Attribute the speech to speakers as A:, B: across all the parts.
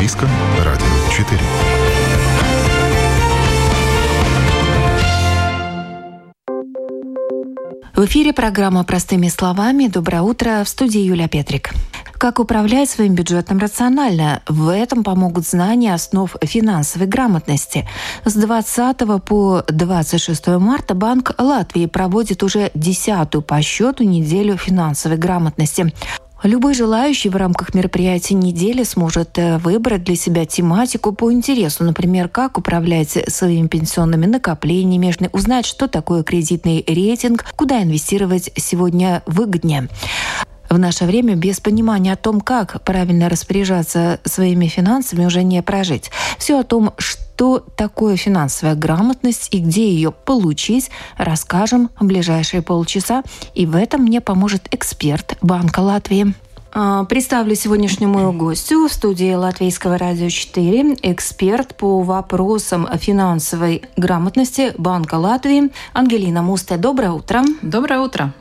A: Латвийском радио 4.
B: В эфире программа «Простыми словами». Доброе утро. В студии Юлия Петрик. Как управлять своим бюджетом рационально? В этом помогут знания основ финансовой грамотности. С 20 по 26 марта Банк Латвии проводит уже десятую по счету неделю финансовой грамотности. Любой желающий в рамках мероприятия недели сможет э, выбрать для себя тематику по интересу, например, как управлять своими пенсионными накоплениями, узнать, что такое кредитный рейтинг, куда инвестировать сегодня выгоднее в наше время без понимания о том, как правильно распоряжаться своими финансами, уже не прожить. Все о том, что такое финансовая грамотность и где ее получить, расскажем в ближайшие полчаса. И в этом мне поможет эксперт Банка Латвии. А, представлю сегодняшнюю мою гостью в студии Латвийского радио 4, эксперт по вопросам финансовой грамотности Банка Латвии Ангелина Мусте. Доброе утро.
C: Доброе утро.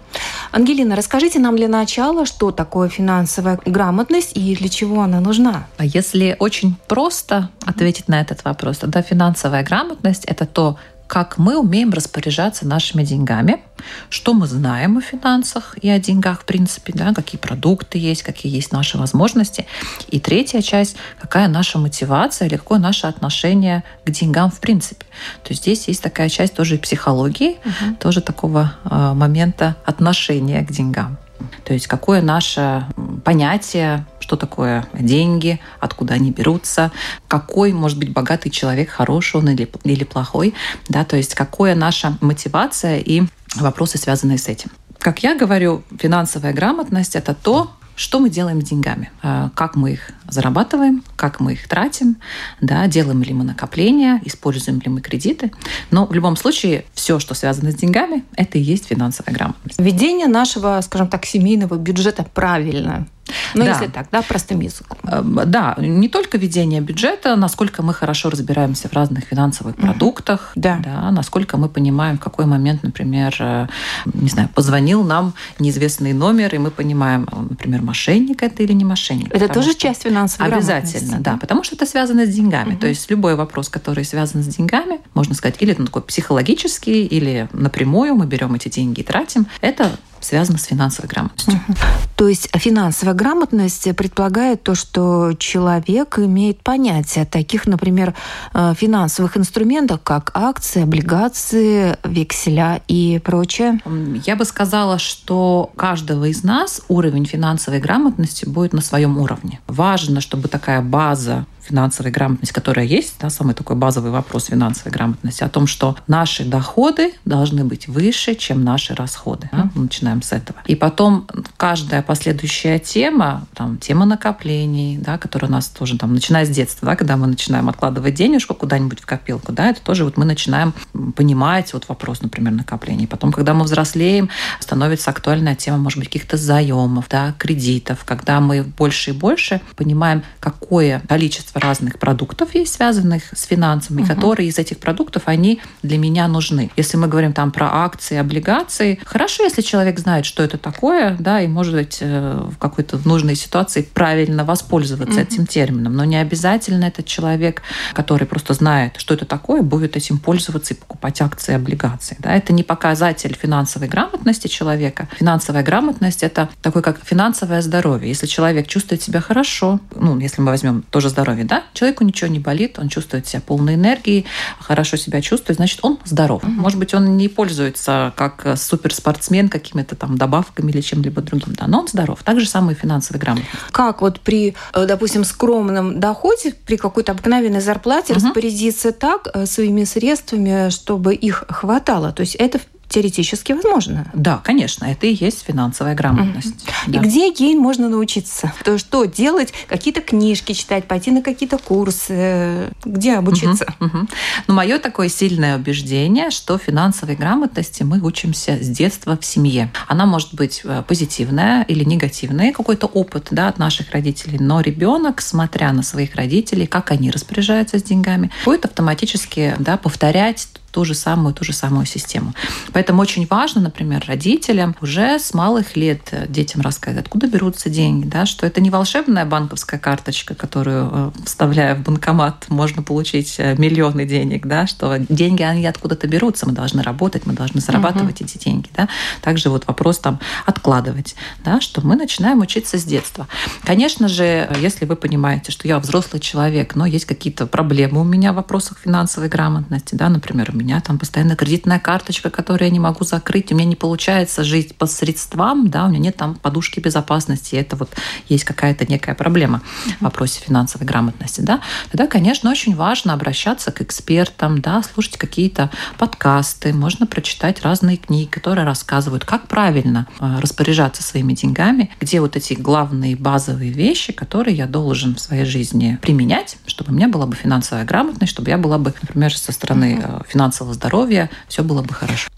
B: Ангелина, расскажите нам для начала, что такое финансовая грамотность и для чего она нужна?
C: А если очень просто ответить на этот вопрос, тогда финансовая грамотность – это то, как мы умеем распоряжаться нашими деньгами, что мы знаем о финансах и о деньгах, в принципе, да, какие продукты есть, какие есть наши возможности. И третья часть, какая наша мотивация или какое наше отношение к деньгам в принципе. То есть здесь есть такая часть тоже и психологии, угу. тоже такого э, момента отношения к деньгам. То есть какое наше понятие, что такое деньги, откуда они берутся, какой может быть богатый человек, хороший он или, или плохой, да, то есть какая наша мотивация и вопросы, связанные с этим. Как я говорю, финансовая грамотность – это то, что мы делаем с деньгами, а, как мы их зарабатываем, как мы их тратим, да, делаем ли мы накопления, используем ли мы кредиты. Но в любом случае все, что связано с деньгами, это и есть финансовая грамотность.
B: Ведение нашего, скажем так, семейного бюджета правильно – ну, да. если так, да, простым языком.
C: Эм, да, не только ведение бюджета, насколько мы хорошо разбираемся в разных финансовых угу. продуктах, да. да, насколько мы понимаем, в какой момент, например, э, не знаю, позвонил нам неизвестный номер, и мы понимаем, например, мошенник это или не мошенник.
B: Это тоже часть финансовой
C: Обязательно, да, потому что это связано с деньгами. Угу. То есть любой вопрос, который связан с деньгами, можно сказать, или он такой психологический, или напрямую мы берем эти деньги и тратим, это связано с финансовой грамотностью. Угу.
B: То есть финансовая грамотность предполагает то, что человек имеет понятие таких, например, э, финансовых инструментов, как акции, облигации, векселя и прочее?
C: Я бы сказала, что каждого из нас уровень финансовой грамотности будет на своем уровне. Важно, чтобы такая база финансовой грамотности, которая есть, да, самый такой базовый вопрос финансовой грамотности, о том, что наши доходы должны быть выше, чем наши расходы. Да? Мы начинаем с этого. И потом каждая последующая тема, там, тема накоплений, да, которая у нас тоже там, начиная с детства, да, когда мы начинаем откладывать денежку куда-нибудь в копилку, да, это тоже вот мы начинаем понимать вот вопрос, например, накоплений. Потом, когда мы взрослеем, становится актуальная тема, может быть, каких-то заемов, да, кредитов, когда мы больше и больше понимаем, какое количество разных продуктов есть, связанных с финансами, угу. которые из этих продуктов, они для меня нужны. Если мы говорим там про акции, облигации, хорошо, если человек знает, что это такое, да, и может быть э, в какой-то нужной ситуации правильно воспользоваться угу. этим термином, но не обязательно этот человек, который просто знает, что это такое, будет этим пользоваться и покупать акции облигации. Да. Это не показатель финансовой грамотности человека. Финансовая грамотность – это такой как финансовое здоровье. Если человек чувствует себя хорошо, ну, если мы возьмем тоже здоровье, да, человеку ничего не болит, он чувствует себя полной энергии, хорошо себя чувствует, значит, он здоров. Угу. Может быть, он не пользуется как суперспортсмен какими-то там добавками или чем-либо другим, да, но он здоров. Так же самое финансовый грамотность.
B: Как вот при, э, допустим, скромном доходе, при какой-то обыкновенной зарплате угу. распорядиться так э, своими средствами, чтобы их хватало? То есть это теоретически возможно.
C: Да, конечно, это и есть финансовая грамотность.
B: Угу. Да. И где ей можно научиться? То что делать? Какие-то книжки читать, пойти на какие-то курсы? Где обучиться?
C: Угу, угу. Ну, мое такое сильное убеждение, что финансовой грамотности мы учимся с детства в семье. Она может быть э, позитивная или негативная, какой-то опыт да, от наших родителей, но ребенок, смотря на своих родителей, как они распоряжаются с деньгами, будет автоматически да, повторять ту же самую, ту же самую систему. Поэтому очень важно, например, родителям уже с малых лет детям рассказать, откуда берутся деньги, да, что это не волшебная банковская карточка, которую, э, вставляя в банкомат, можно получить э, миллионы денег, да, что деньги, они откуда-то берутся, мы должны работать, мы должны зарабатывать угу. эти деньги, да. Также вот вопрос там откладывать, да, что мы начинаем учиться с детства. Конечно же, если вы понимаете, что я взрослый человек, но есть какие-то проблемы у меня в вопросах финансовой грамотности, да, например, меня там постоянно кредитная карточка, которую я не могу закрыть, у меня не получается жить по средствам, да, у меня нет там подушки безопасности, это вот есть какая-то некая проблема в вопросе финансовой грамотности, да, тогда, конечно, очень важно обращаться к экспертам, да, слушать какие-то подкасты, можно прочитать разные книги, которые рассказывают, как правильно э, распоряжаться своими деньгами, где вот эти главные базовые вещи, которые я должен в своей жизни применять, чтобы у меня была бы финансовая грамотность, чтобы я была бы, например, со стороны э, финансового здоровья, все было бы хорошо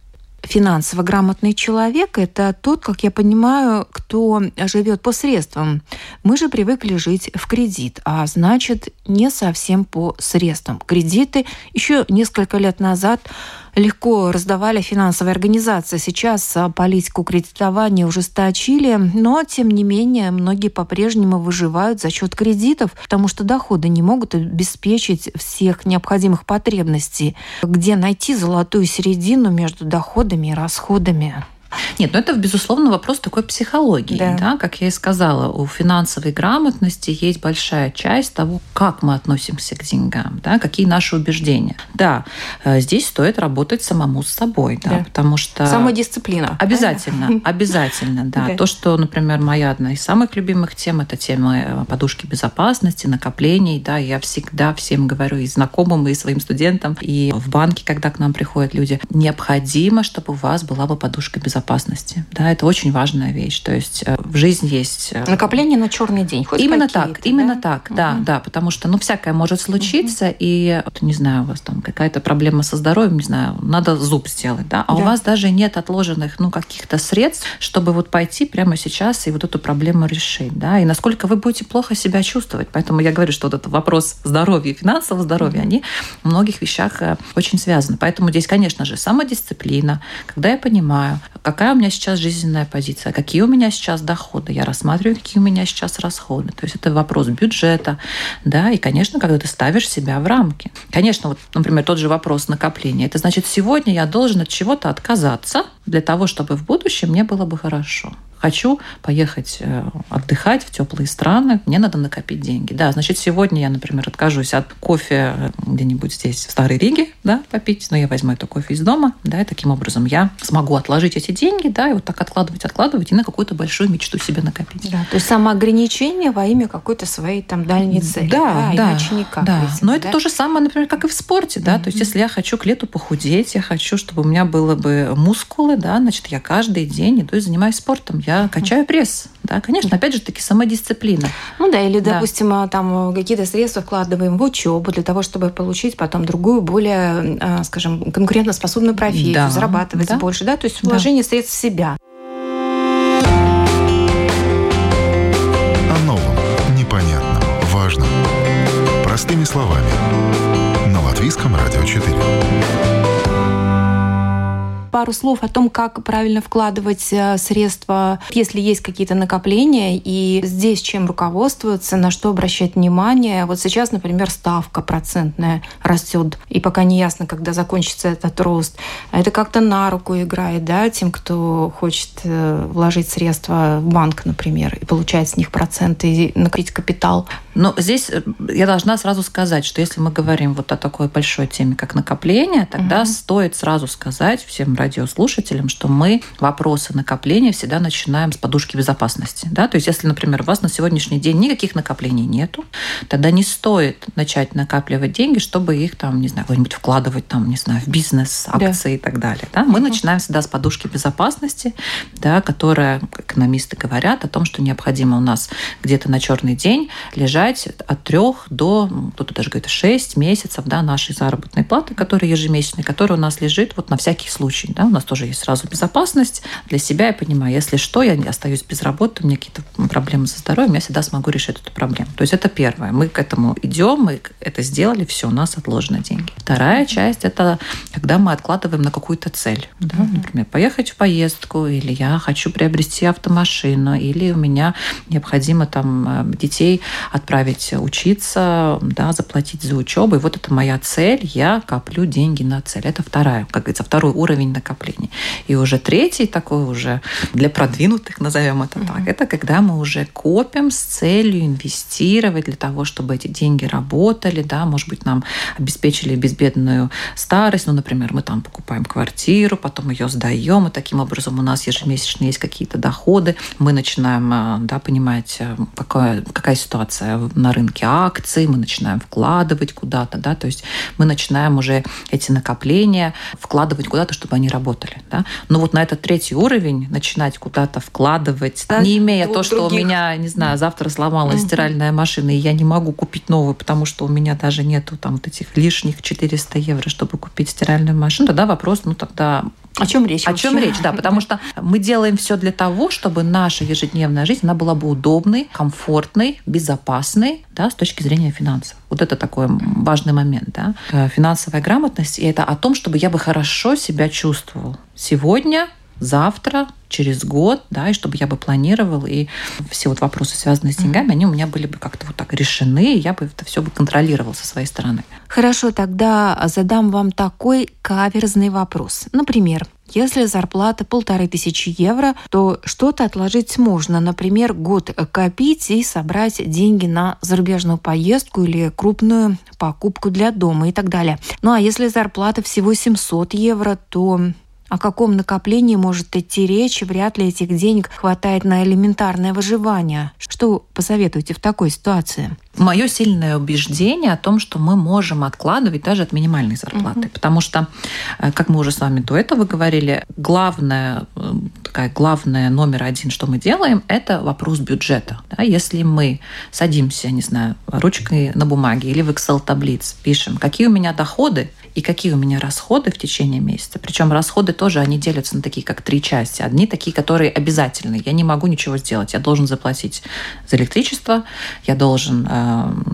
B: финансово грамотный человек – это тот, как я понимаю, кто живет по средствам. Мы же привыкли жить в кредит, а значит, не совсем по средствам. Кредиты еще несколько лет назад легко раздавали финансовые организации. Сейчас а, политику кредитования ужесточили, но, тем не менее, многие по-прежнему выживают за счет кредитов, потому что доходы не могут обеспечить всех необходимых потребностей. Где найти золотую середину между доходами и расходами?
C: Нет, ну это, безусловно, вопрос такой психологии. Да. Да? Как я и сказала, у финансовой грамотности есть большая часть того, как мы относимся к деньгам, да? какие наши убеждения. Да, э, здесь стоит работать самому с собой, да, да. потому что...
B: Самодисциплина.
C: Обязательно, обязательно, да. То, что, например, моя одна из самых любимых тем, это тема э, подушки безопасности, накоплений, да, я всегда всем говорю и знакомым, и своим студентам, и в банке, когда к нам приходят люди, необходимо, чтобы у вас была бы подушка безопасности безопасности. Да, это очень важная вещь. То есть э, в жизни есть...
B: Э, Накопление на черный день.
C: Хоть именно так, да? именно так, да, угу. да, потому что, ну, всякое может случиться, угу. и, вот, не знаю, у вас там какая-то проблема со здоровьем, не знаю, надо зуб сделать, да, а да. у вас даже нет отложенных, ну, каких-то средств, чтобы вот пойти прямо сейчас и вот эту проблему решить, да, и насколько вы будете плохо себя чувствовать. Поэтому я говорю, что вот этот вопрос здоровья, финансового здоровья, они в многих вещах э, очень связаны. Поэтому здесь, конечно же, самодисциплина, когда я понимаю, какая у меня сейчас жизненная позиция, какие у меня сейчас доходы, я рассматриваю, какие у меня сейчас расходы. То есть это вопрос бюджета, да, и, конечно, когда ты ставишь себя в рамки. Конечно, вот, например, тот же вопрос накопления. Это значит, сегодня я должен от чего-то отказаться для того, чтобы в будущем мне было бы хорошо. Хочу поехать э, отдыхать в теплые страны, мне надо накопить деньги. Да, значит, сегодня я, например, откажусь от кофе э, где-нибудь здесь, в Старой Риге, да, попить, но я возьму это кофе из дома, да, и таким образом я смогу отложить эти деньги, да, и вот так откладывать, откладывать, и на какую-то большую мечту себе накопить.
B: Да, то есть самоограничение во имя какой-то своей там дальней цели.
C: Да, да, да иначе никак. Да, этим, но да? это то же самое, например, как и в спорте, да, mm-hmm. то есть если я хочу к лету похудеть, я хочу, чтобы у меня было бы мускулы, да, значит, я каждый день иду и занимаюсь спортом, я качаю пресс. Да, конечно, опять же таки самодисциплина.
B: Ну да, или, допустим, да. там какие-то средства вкладываем в учебу для того, чтобы получить потом другую, более, а, скажем, конкурентоспособную профессию, да. зарабатывать да. больше, да, то есть вложение да. средств в себя.
A: О новом, непонятном, важном. Простыми словами. На Латвийском радио 4
B: пару слов о том, как правильно вкладывать э, средства, если есть какие-то накопления, и здесь чем руководствоваться, на что обращать внимание. Вот сейчас, например, ставка процентная растет, и пока не ясно, когда закончится этот рост. Это как-то на руку играет, да, тем, кто хочет э, вложить средства в банк, например, и получать с них проценты, и накрыть капитал.
C: Но здесь э, я должна сразу сказать, что если мы говорим вот о такой большой теме, как накопление, тогда угу. стоит сразу сказать всем радиослушателям, что мы вопросы накопления всегда начинаем с подушки безопасности. Да? То есть, если, например, у вас на сегодняшний день никаких накоплений нету, тогда не стоит начать накапливать деньги, чтобы их там, не знаю, куда-нибудь вкладывать там, не знаю, в бизнес, акции да. и так далее. Да? Мы угу. начинаем всегда с подушки безопасности, да, которая, экономисты говорят о том, что необходимо у нас где-то на черный день лежать от трех до, ну, кто-то даже говорит, шесть месяцев да, нашей заработной платы, которая ежемесячная, которая у нас лежит вот на всякий случай. Случае. Да? У нас тоже есть сразу безопасность для себя. Я понимаю, если что, я остаюсь без работы, у меня какие-то проблемы со здоровьем, я всегда смогу решить эту проблему. То есть это первое. Мы к этому идем, мы это сделали, все, у нас отложены деньги. Вторая часть – это когда мы откладываем на какую-то цель. Да? Например, поехать в поездку, или я хочу приобрести автомашину, или у меня необходимо там э, детей отправить учиться, да, заплатить за учебу. И вот это моя цель, я коплю деньги на цель. Это вторая, как говорится, второй уровень накопления. И уже третий такой уже для продвинутых, назовем это так, это когда мы уже копим с целью инвестировать для того, чтобы эти деньги работали, да, может быть, нам обеспечили безбедную старость, ну, например, мы там покупаем квартиру, потом ее сдаем, и таким образом у нас ежемесячно есть какие-то доходы, мы начинаем, э, да, понимать, э, какая, какая ситуация на рынке акций, мы начинаем вкладывать куда-то, да, то есть мы начинаем уже эти накопления вкладывать куда-то, чтобы они работали, да. Но вот на этот третий уровень начинать куда-то вкладывать, да, не имея то, что других. у меня, не знаю, завтра сломалась угу. стиральная машина, и я не могу купить новую, потому что у меня даже нету там вот этих лишних 400 евро, чтобы купить стиральную машину, тогда вопрос, ну тогда
B: о чем речь?
C: О чем речь, да, потому что мы делаем все для того, чтобы наша ежедневная жизнь она была бы удобной, комфортной, безопасной, да, с точки зрения финансов. Вот это такой важный момент, да. Э, финансовая грамотность и это о том, чтобы я бы хорошо себя чувствовал сегодня, завтра, через год, да, и чтобы я бы планировал, и все вот вопросы, связанные с деньгами, они у меня были бы как-то вот так решены, и я бы это все бы контролировал со своей стороны.
B: Хорошо, тогда задам вам такой каверзный вопрос. Например, если зарплата полторы тысячи евро, то что-то отложить можно. Например, год копить и собрать деньги на зарубежную поездку или крупную покупку для дома и так далее. Ну а если зарплата всего 700 евро, то о каком накоплении может идти речь? Вряд ли этих денег хватает на элементарное выживание. Что посоветуете в такой ситуации?
C: Мое сильное убеждение о том, что мы можем откладывать даже от минимальной зарплаты. Угу. Потому что, э, как мы уже с вами до этого говорили, главное, э, такая главная номер один, что мы делаем, это вопрос бюджета. Да? Если мы садимся, не знаю, ручкой на бумаге или в Excel-таблиц, пишем, какие у меня доходы, и какие у меня расходы в течение месяца. Причем расходы тоже, они делятся на такие, как три части. Одни такие, которые обязательны. Я не могу ничего сделать. Я должен заплатить за электричество, я должен э,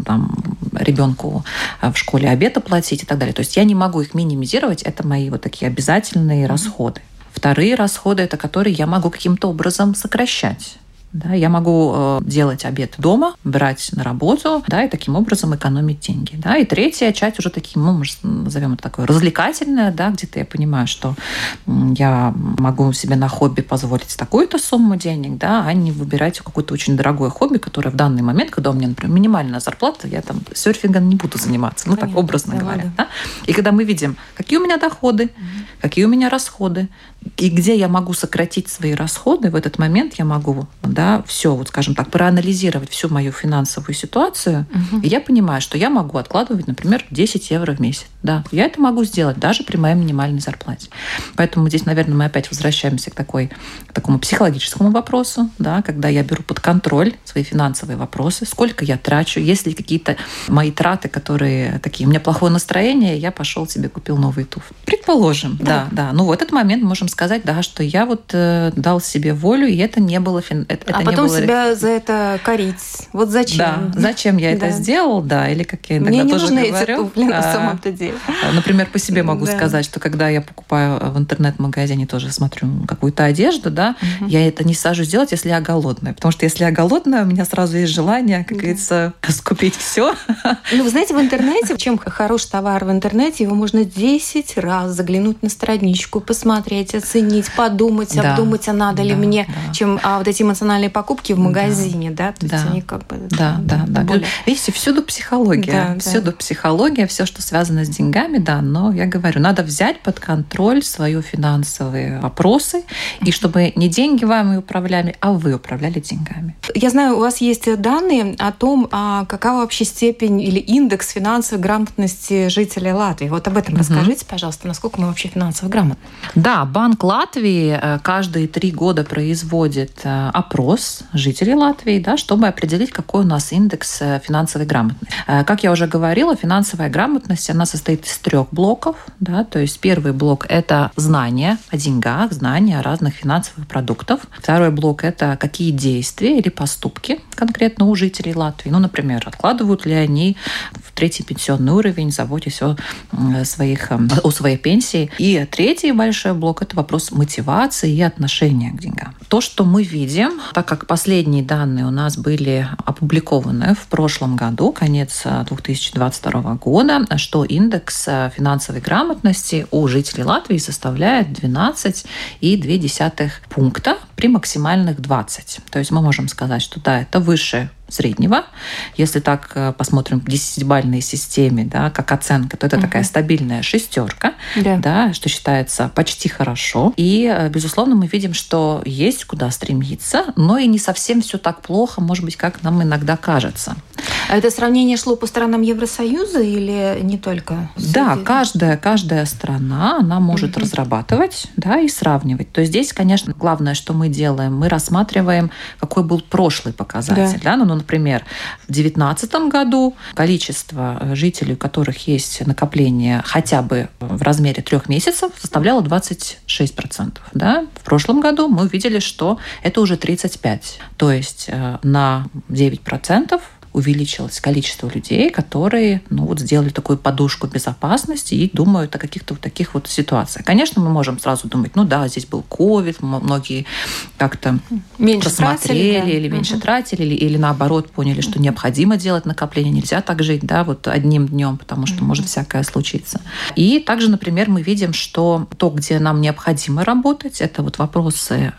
C: там, ребенку э, в школе обед оплатить и так далее. То есть я не могу их минимизировать. Это мои вот такие обязательные расходы. Вторые расходы – это которые я могу каким-то образом сокращать. Да, я могу э, делать обед дома, брать на работу, да, и таким образом экономить деньги. Да. И третья часть уже таким, ну, назовем это такое развлекательная, да, где-то я понимаю, что я могу себе на хобби позволить такую-то сумму денег, да, а не выбирать какое-то очень дорогое хобби, которое в данный момент, когда у меня, например, минимальная зарплата, я там серфингом не буду заниматься, ну, Понятно, так образно да, говоря. Да. И когда мы видим, какие у меня доходы, угу. какие у меня расходы, и где я могу сократить свои расходы, в этот момент я могу да, все, вот скажем так, проанализировать всю мою финансовую ситуацию, угу. и я понимаю, что я могу откладывать, например, 10 евро в месяц. Да, я это могу сделать даже при моей минимальной зарплате. Поэтому здесь, наверное, мы опять возвращаемся к, такой, к такому психологическому вопросу, да, когда я беру под контроль свои финансовые вопросы, сколько я трачу, есть ли какие-то мои траты, которые такие, у меня плохое настроение, я пошел себе купил новый туфли. Предположим, да, да. да. Ну, в этот момент можем сказать, да, что я вот э, дал себе волю, и это не было... Фин... Это,
B: а
C: это
B: потом
C: не было...
B: себя за это корить. Вот зачем?
C: Да, зачем я это сделал, да, или как я иногда
B: Мне не
C: тоже
B: нужны
C: говорю.
B: эти на самом-то деле.
C: А, например, по себе могу сказать, что когда я покупаю в интернет-магазине, тоже смотрю какую-то одежду, да, я это не сажусь делать, если я голодная. Потому что если я голодная, у меня сразу есть желание, как говорится, скупить все.
B: Ну, вы знаете, в интернете, чем хороший товар в интернете, его можно 10 раз заглянуть на страничку, посмотреть, оценить, подумать, да. обдумать, а надо да, ли мне, да. чем а вот эти эмоциональные покупки в магазине, да, да? то
C: да.
B: есть они как бы...
C: Да, да, да. Более... Видите, всюду психология, да, всюду да. психология, все, что связано с деньгами, да, но я говорю, надо взять под контроль свои финансовые вопросы, и чтобы не деньги вами управляли, а вы управляли деньгами.
B: Я знаю, у вас есть данные о том, а какова вообще степень или индекс финансовой грамотности жителей Латвии. Вот об этом угу. расскажите, пожалуйста, насколько мы вообще финансово грамотны.
C: Да, банк Банк Латвии э, каждые три года производит э, опрос жителей Латвии, да, чтобы определить, какой у нас индекс финансовой грамотности. Как я уже говорила, финансовая грамотность, она состоит из трех блоков. Да, то есть первый блок – это знания о деньгах, знания о разных финансовых продуктах. Второй блок – это какие действия или поступки конкретно у жителей Латвии. Ну, например, откладывают ли они в третий пенсионный уровень, заботясь о, своих, о своей пенсии. И третий большой блок – это вопрос мотивации и отношения к деньгам. То, что мы видим, так как последние данные у нас были опубликованы в прошлом году, конец 2022 года, что индекс финансовой грамотности у жителей Латвии составляет 12,2 пункта при максимальных 20. То есть мы можем сказать, что да, это выше среднего. Если так э, посмотрим в десятибальной системе, да, как оценка, то это угу. такая стабильная шестерка, да. Да, что считается почти хорошо. И, э, безусловно, мы видим, что есть куда стремиться, но и не совсем все так плохо, может быть, как нам иногда кажется.
B: А это сравнение шло по странам Евросоюза или не только?
C: Да, каждая, каждая страна, она может угу. разрабатывать да, и сравнивать. То есть здесь, конечно, главное, что мы делаем, мы рассматриваем, какой был прошлый показатель. Да. Да? Ну, например, в 2019 году количество жителей, у которых есть накопление хотя бы в размере трех месяцев, составляло 26%. Да? В прошлом году мы увидели, что это уже 35%. То есть э, на 9% увеличилось количество людей, которые ну, вот сделали такую подушку безопасности и думают о каких-то вот таких вот ситуациях. Конечно, мы можем сразу думать, ну да, здесь был ковид, многие как-то меньше просмотрели тратили, да. или меньше угу. тратили, или, или наоборот поняли, что необходимо делать накопление, нельзя так жить, да, вот одним днем, потому что угу. может всякое случиться. И также, например, мы видим, что то, где нам необходимо работать, это вот вопросы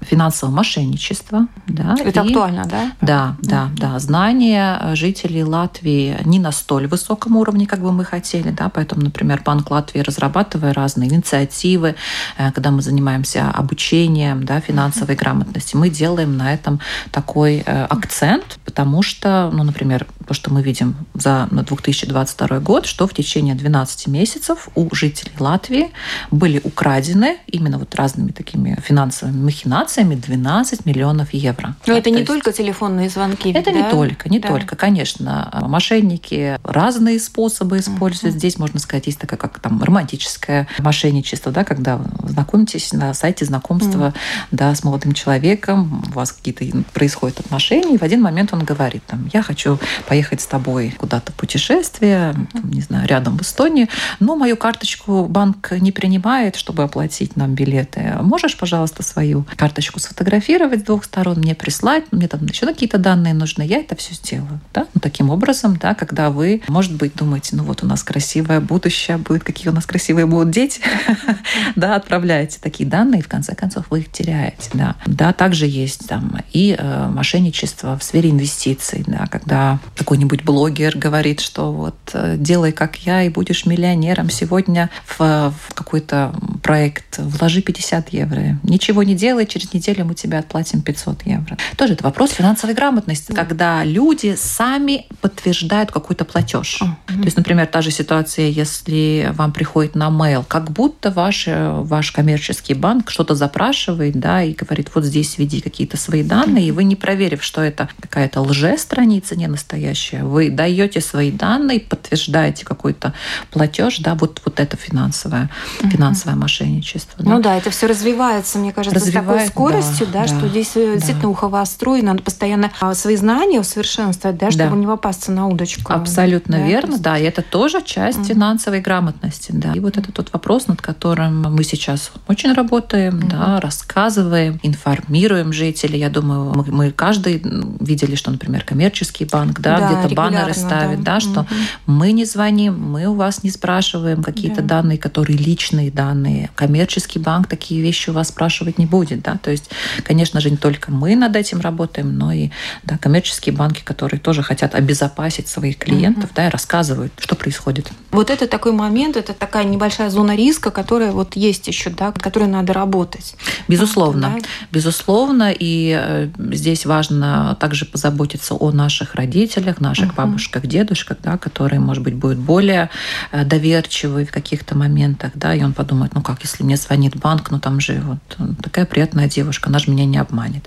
C: финансового мошенничества. Да,
B: это и, актуально, да?
C: Да, да, да. Знания образование э, жителей Латвии не на столь высоком уровне, как бы мы хотели. Да? Поэтому, например, Банк Латвии, разрабатывая разные инициативы, э, когда мы занимаемся обучением да, финансовой грамотности, мы делаем на этом такой э, акцент, потому что, ну, например, то, что мы видим за 2022 год, что в течение 12 месяцев у жителей Латвии были украдены именно вот разными такими финансовыми махинациями 12 миллионов евро.
B: Но это не есть... только телефонные звонки.
C: Это да? не только, не да. только, конечно. Мошенники разные способы используют. Uh-huh. Здесь, можно сказать, есть такая, как там романтическое мошенничество, да, когда знакомитесь на сайте знакомства uh-huh. да, с молодым человеком, у вас какие-то происходят отношения, и в один момент он говорит, там, я хочу поехать с тобой куда-то в путешествие, там, не знаю, рядом в Эстонии, но мою карточку банк не принимает, чтобы оплатить нам билеты. Можешь, пожалуйста, свою карточку сфотографировать с двух сторон, мне прислать, мне там еще какие-то данные нужны, я это все сделаю. Да? Ну, таким образом, да, когда вы, может быть, думаете, ну вот у нас красивое будущее будет, какие у нас красивые будут дети, да, отправляете такие данные, и в конце концов вы их теряете. Да, да также есть там и э, мошенничество в сфере инвестиций, да, когда какой-нибудь блогер говорит, что вот э, делай как я и будешь миллионером сегодня в, в какой-то проект, вложи 50 евро, ничего не делай, через неделю мы тебе отплатим 500 евро. Тоже это вопрос финансовой грамотности, когда люди люди сами подтверждают какой-то платеж. Mm-hmm. То есть, например, та же ситуация, если вам приходит на mail, как будто ваш, ваш коммерческий банк что-то запрашивает, да, и говорит, вот здесь введи какие-то свои данные, mm-hmm. и вы не проверив, что это какая-то лже-страница, не настоящая, вы даете свои данные, подтверждаете какой-то платеж, да, вот, вот это финансовое, mm-hmm. финансовое мошенничество.
B: Да. Ну да, это все развивается, мне кажется, Развивает, с такой скоростью, да, да, да что здесь э, да. действительно ухо востро, и надо постоянно а, свои знания совершенно совершенствовать, да, чтобы да. не попасться на удочку.
C: Абсолютно да, верно, да, и это тоже часть угу. финансовой грамотности, да. И вот это тот вопрос, над которым мы сейчас очень работаем, угу. да, рассказываем, информируем жителей. Я думаю, мы, мы каждый видели, что, например, коммерческий банк, да, да где-то баннеры ставит, да, да что угу. мы не звоним, мы у вас не спрашиваем какие-то да. данные, которые личные данные. Коммерческий банк такие вещи у вас спрашивать не будет, да. То есть, конечно же, не только мы над этим работаем, но и да, коммерческие банки, которые тоже хотят обезопасить своих клиентов, mm-hmm. да, и рассказывают, что происходит.
B: Вот это такой момент, это такая небольшая зона риска, которая вот есть еще, да, которой надо работать.
C: Безусловно, да? безусловно, и э, здесь важно также позаботиться о наших родителях, наших uh-huh. бабушках, дедушках, да, которые, может быть, будут более э, доверчивы в каких-то моментах, да, и он подумает, ну как, если мне звонит банк, ну там же вот такая приятная девушка, она же меня не обманет,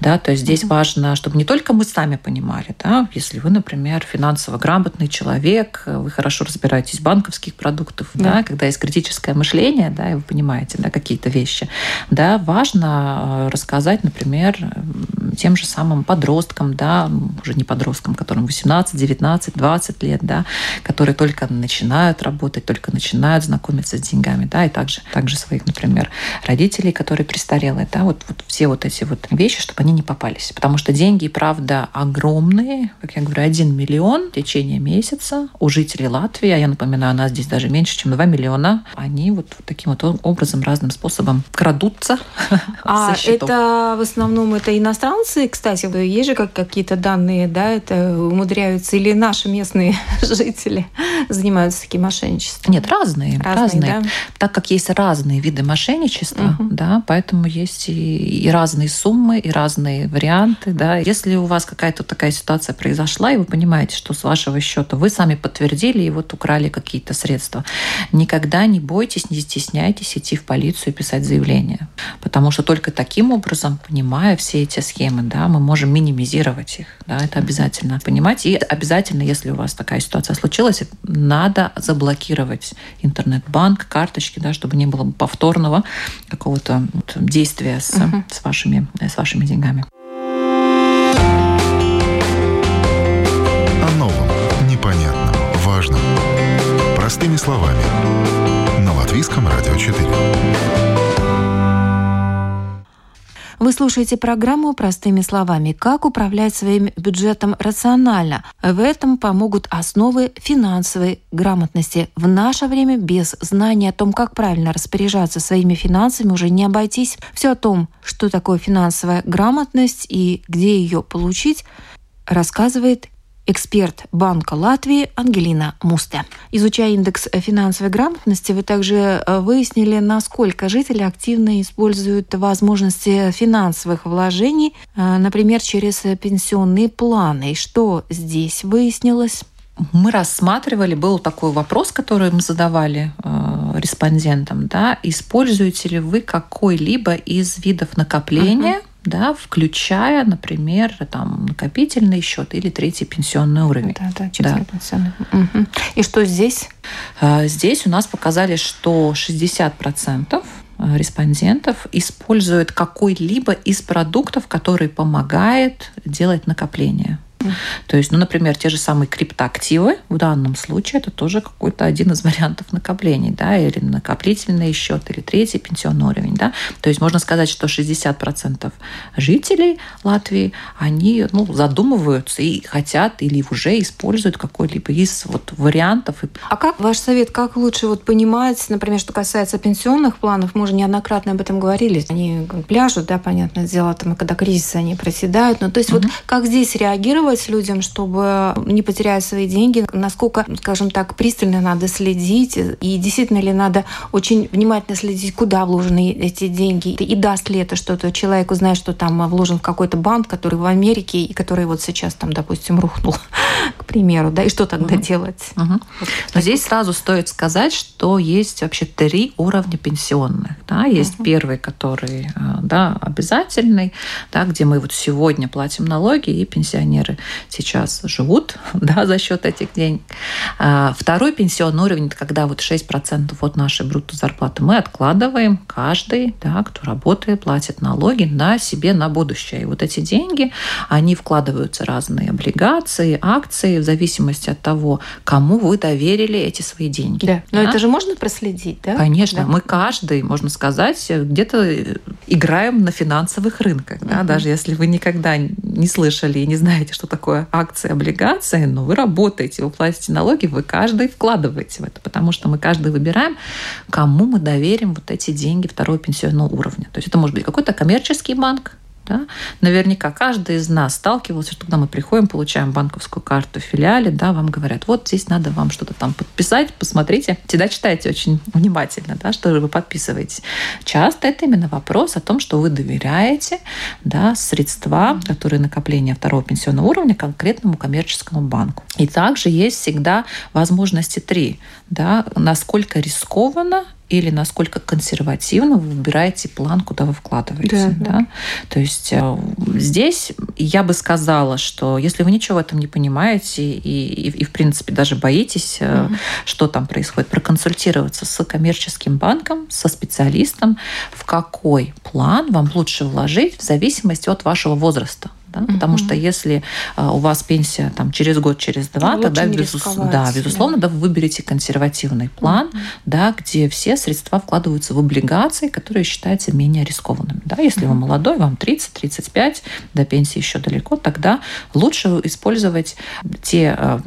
C: да, то есть здесь uh-huh. важно, чтобы не только мы сами понимали, да, если вы, например, финансово грамотный человек, вы хорошо разбираетесь в банковских продуктах, да, да когда есть критическое мышление, да, и вы понимаете, да, какие-то вещи, да, важно э, рассказать, например, тем же самым подросткам, да, уже не подросткам, которым 18, 19, 20 лет, да, которые только начинают работать, только начинают знакомиться с деньгами, да, и также, также своих, например, родителей, которые престарелые, да, вот, вот все вот эти вот вещи, чтобы они не попались. Потому что деньги, правда, огромные, как я говорю, 1 миллион в течение месяца у жителей Латвии, а я напоминаю, нас здесь даже меньше, чем 2 миллиона, они вот таким вот образом, разным способом крадутся.
B: А это в основном это иностранцы, кстати, есть же как какие-то данные, да, это умудряются или наши местные жители занимаются таким мошенничеством?
C: Нет, разные, разные. разные. Да? Так как есть разные виды мошенничества, угу. да, поэтому есть и, и разные суммы, и разные варианты, да. Если у вас какая-то такая ситуация произошла, и вы понимаете, что с вашего счета вы сами подтвердили и вот украли какие-то средства, никогда не бойтесь, не стесняйтесь идти в полицию и писать заявление, потому что только таким образом, понимая все эти схемы, да, мы можем минимизировать их, да, это обязательно понимать. И обязательно, если у вас такая ситуация случилась, надо заблокировать интернет-банк, карточки, да, чтобы не было повторного какого-то действия с, угу. с, вашими, с вашими деньгами.
A: Простыми словами. На Латвийском радио 4.
B: Вы слушаете программу «Простыми словами. Как управлять своим бюджетом рационально». В этом помогут основы финансовой грамотности. В наше время без знания о том, как правильно распоряжаться своими финансами, уже не обойтись. Все о том, что такое финансовая грамотность и где ее получить, рассказывает эксперт Банка Латвии Ангелина Мусте. Изучая индекс финансовой грамотности, вы также э, выяснили, насколько жители активно используют возможности финансовых вложений, э, например, через пенсионные планы. И что здесь выяснилось?
C: Мы рассматривали, был такой вопрос, который мы задавали э, респондентам, да, используете ли вы какой-либо из видов накопления uh-huh да, включая, например, там, накопительный счет или третий пенсионный уровень.
B: Да, да, четвертый да. пенсионный. Угу. И что здесь?
C: А, здесь у нас показали, что 60% а, респондентов используют какой-либо из продуктов, который помогает делать накопление. То есть, ну, например, те же самые криптоактивы в данном случае это тоже какой-то один из вариантов накоплений, да, или накопительный счет, или третий пенсионный уровень, да. То есть можно сказать, что 60% жителей Латвии, они, ну, задумываются и хотят или уже используют какой-либо из вот вариантов.
B: А как ваш совет, как лучше вот понимать, например, что касается пенсионных планов, мы уже неоднократно об этом говорили, они пляжут, да, понятное дело, там, когда кризис, они проседают, но то есть угу. вот как здесь реагировать делать людям, чтобы не потерять свои деньги, насколько, скажем так, пристально надо следить, и действительно ли надо очень внимательно следить, куда вложены эти деньги, и даст ли это что-то человеку, зная, что там вложен в какой-то банк, который в Америке, и который вот сейчас там, допустим, рухнул, к примеру, да, и что тогда угу. делать?
C: Угу. Вот. Но здесь сразу стоит сказать, что есть вообще три уровня пенсионных. Да? Есть угу. первый, который э, да, обязательный, да, где мы вот сегодня платим налоги, и пенсионеры сейчас живут да, за счет этих денег. А, второй пенсионный уровень – это когда вот 6% от нашей брутто зарплаты мы откладываем, каждый, да, кто работает, платит налоги на себе на будущее. И вот эти деньги, они вкладываются в разные облигации, акции, в зависимости от того, кому вы доверили эти свои деньги.
B: Да. Но да? это же можно проследить, да?
C: Конечно. Да. Мы каждый, можно сказать, где-то играем на финансовых рынках. Да? Угу. Даже если вы никогда не слышали и не знаете, что такое акции, облигации, но вы работаете, вы платите налоги, вы каждый вкладываете в это, потому что мы каждый выбираем, кому мы доверим вот эти деньги второго пенсионного уровня. То есть это может быть какой-то коммерческий банк, Да? Наверняка каждый из нас сталкивался, что когда мы приходим, получаем банковскую карту в филиале, да, вам говорят, вот здесь надо вам что-то там подписать, посмотрите. Всегда читайте очень внимательно, да, что же вы подписываетесь. Часто это именно вопрос о том, что вы доверяете да, средства, которые накопления второго пенсионного уровня конкретному коммерческому банку. И также есть всегда возможности три. Да, насколько рискованно или насколько консервативно вы выбираете план, куда вы вкладываете. Да, да? То есть э, здесь я бы сказала, что если вы ничего в этом не понимаете и, и, и в принципе, даже боитесь, угу. что там происходит, проконсультироваться с коммерческим банком, со специалистом, в какой план вам лучше вложить в зависимости от вашего возраста. Да? Потому что если а, у вас пенсия там, через год, через два, ну, тогда, безус... да, безусловно, да. да, вы выберете консервативный план, да, где все средства вкладываются в облигации, которые считаются менее рискованными. Да? Если вы молодой, вам 30-35, до пенсии еще далеко, тогда лучше использовать те э,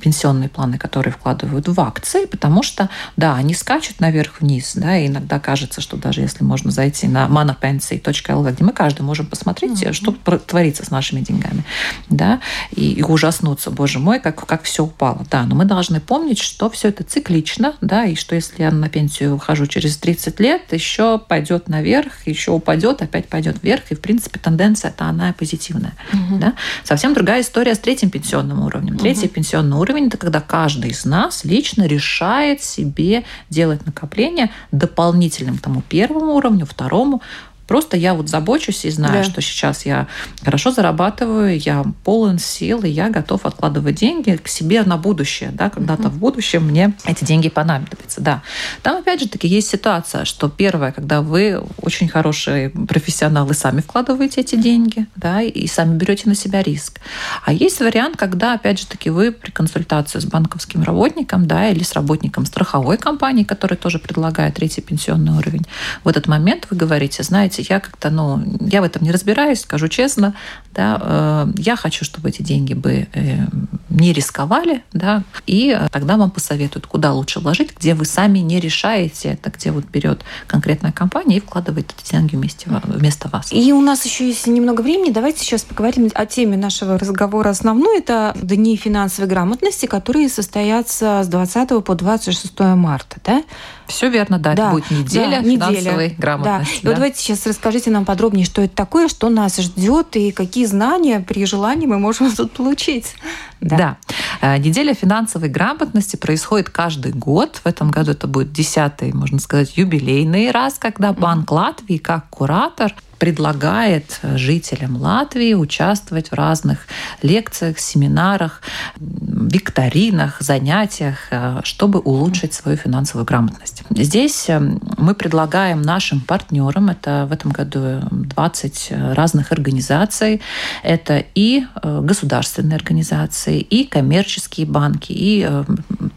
C: пенсионные планы, которые вкладывают в акции, потому что, да, они скачут наверх-вниз, да, и иногда кажется, что даже если можно зайти на manopensii.lv, где мы каждый можем посмотреть, mm что творится с нашими деньгами, да, и, и ужаснуться, боже мой, как, как все упало, да, но мы должны помнить, что все это циклично, да, и что если я на пенсию ухожу через 30 лет, еще пойдет наверх, еще упадет, опять пойдет вверх, и, в принципе, тенденция это она позитивная, mm да. Совсем другая история с третьим пенсионным уровнем. Третий mm пенсионный уровень – это когда каждый из нас лично решает себе делать накопление дополнительным к тому первому уровню, второму, Просто я вот забочусь и знаю, да. что сейчас я хорошо зарабатываю, я полон сил, и я готов откладывать деньги к себе на будущее. Да, когда-то угу. в будущем мне эти деньги понадобятся. Да. Там, опять же таки, есть ситуация, что первое, когда вы очень хорошие профессионалы, сами вкладываете эти деньги, да, и сами берете на себя риск. А есть вариант, когда, опять же таки, вы при консультации с банковским работником, да, или с работником страховой компании, который тоже предлагает третий пенсионный уровень, в этот момент вы говорите, знаете, я как-то, ну, я в этом не разбираюсь, скажу честно, да, э, я хочу, чтобы эти деньги бы э, не рисковали, да, и тогда вам посоветуют, куда лучше вложить, где вы сами не решаете, это где вот берет конкретная компания и вкладывает эти деньги вместе, вместо вас.
B: И у нас еще есть немного времени, давайте сейчас поговорим о теме нашего разговора основной, это дни финансовой грамотности, которые состоятся с 20 по 26 марта, да?
C: Все верно, да, да это будет неделя да, финансовой неделя. грамотности. Да.
B: И вот давайте сейчас расскажите нам подробнее, что это такое, что нас ждет и какие знания при желании мы можем тут получить.
C: Да. да. Э, неделя финансовой грамотности происходит каждый год. В этом году это будет десятый, можно сказать, юбилейный раз, когда Банк Латвии как куратор предлагает жителям Латвии участвовать в разных лекциях, семинарах, викторинах, занятиях, э, чтобы улучшить свою финансовую грамотность. Здесь э, мы предлагаем нашим партнерам, это в этом году 20 разных организаций, это и э, государственные организации, и коммерческие банки, и,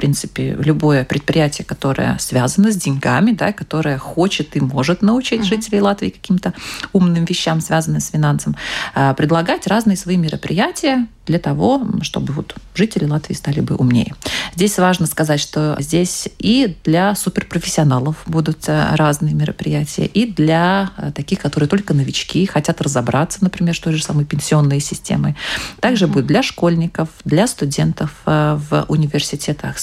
C: принципе, любое предприятие, которое связано с деньгами, да, которое хочет и может научить жителей Латвии каким-то умным вещам, связанным с финансом, а, предлагать разные свои мероприятия для того, чтобы вот жители Латвии стали бы умнее. Здесь важно сказать, что здесь и для суперпрофессионалов будут э, разные мероприятия, и для э, таких, которые только новички, хотят разобраться, например, что же самой пенсионной системой. Также будет для школьников, для студентов э, в университетах.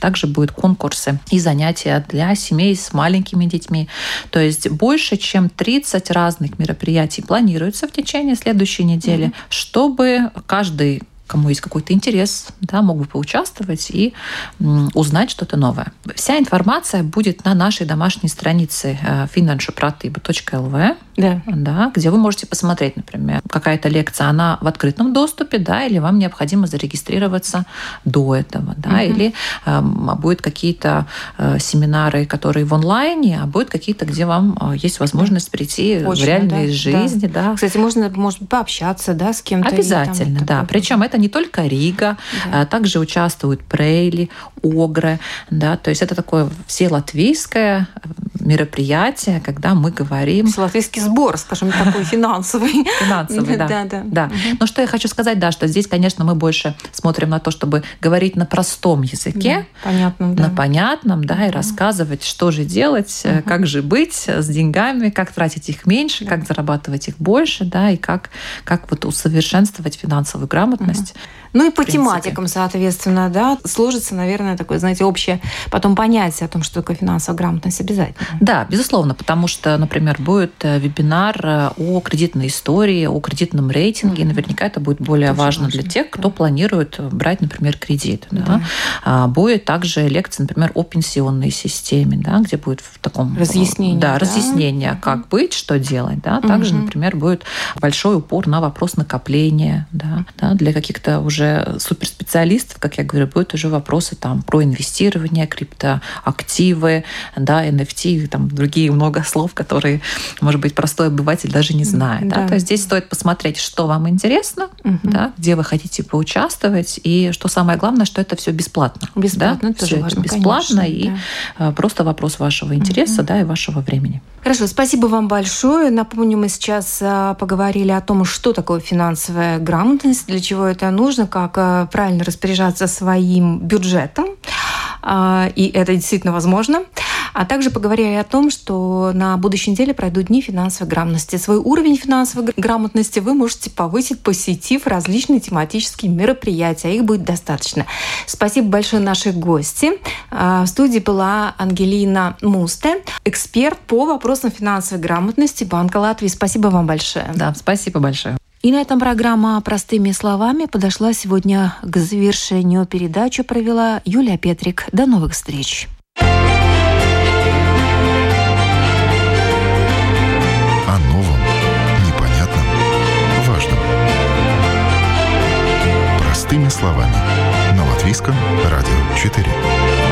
C: Также будут конкурсы и занятия для семей с маленькими детьми. То есть больше, чем 30 разных мероприятий планируется в течение следующей недели, mm-hmm. чтобы каждый кому есть какой-то интерес, да, могут поучаствовать и узнать что-то новое. Вся информация будет на нашей домашней странице financialpratiba.lv да. Да, где вы можете посмотреть, например, какая-то лекция, она в открытом доступе, да, или вам необходимо зарегистрироваться до этого, да, угу. или э, будет какие-то э, семинары, которые в онлайне, а будет какие-то, где вам э, есть возможность прийти Очень, в реальной да, жизни, да.
B: да. Кстати, можно, может пообщаться, да, с кем-то.
C: Обязательно, там, да. Такое. Причем это не только Рига, да. а также участвуют Прейли, Огры, да, то есть это такое все латвийское мероприятие, когда мы говорим...
B: Латвийский сбор, скажем, такой финансовый.
C: Финансовый, да. Да, да. Но что я хочу сказать, да, что здесь, конечно, мы больше смотрим на то, чтобы говорить на простом языке,
B: понятном,
C: на понятном, да, и рассказывать, что же делать, как же быть с деньгами, как тратить их меньше, как зарабатывать их больше, да, и как, как вот усовершенствовать финансовую грамотность.
B: Ну и по тематикам, соответственно, да, сложится, наверное, такое, знаете, общее потом понятие о том, что такое финансовая грамотность обязательно.
C: Да, безусловно, потому что, например, будет э, вебинар э, о кредитной истории, о кредитном рейтинге, mm-hmm. наверняка это будет более Очень важно, важно для тех, кто да. планирует брать, например, кредит. Да. Да. А, будет также лекция, например, о пенсионной системе, да, где будет в таком...
B: Разъяснение.
C: Да, да? разъяснение, mm-hmm. как быть, что делать. Да. Также, mm-hmm. например, будет большой упор на вопрос накопления да, да, для каких-то уже уже суперспециалистов, как я говорю, будут уже вопросы там про инвестирование, криптоактивы, да, NFT и там другие много слов, которые, может быть, простой обыватель даже не знает. Да. Да? То есть здесь стоит посмотреть, что вам интересно, угу. да, где вы хотите поучаствовать, и что самое главное, что это все бесплатно.
B: Бесплатно,
C: да? все важно, это бесплатно, конечно, и да. просто вопрос вашего интереса, угу. да, и вашего времени.
B: Хорошо, спасибо вам большое. Напомню, мы сейчас а, поговорили о том, что такое финансовая грамотность, для чего это нужно, как а, правильно распоряжаться своим бюджетом. А, и это действительно возможно. А также поговорили о том, что на будущей неделе пройдут дни финансовой грамотности. Свой уровень финансовой грамотности вы можете повысить, посетив различные тематические мероприятия. Их будет достаточно. Спасибо большое нашей гости. А, в студии была Ангелина Мусте, эксперт по вопросам финансовой грамотности Банка Латвии. Спасибо вам большое.
C: Да, спасибо большое.
B: И на этом программа «Простыми словами» подошла сегодня к завершению. Передачу провела Юлия Петрик. До новых встреч.
A: Простыми словами. На Латвийском радио 4.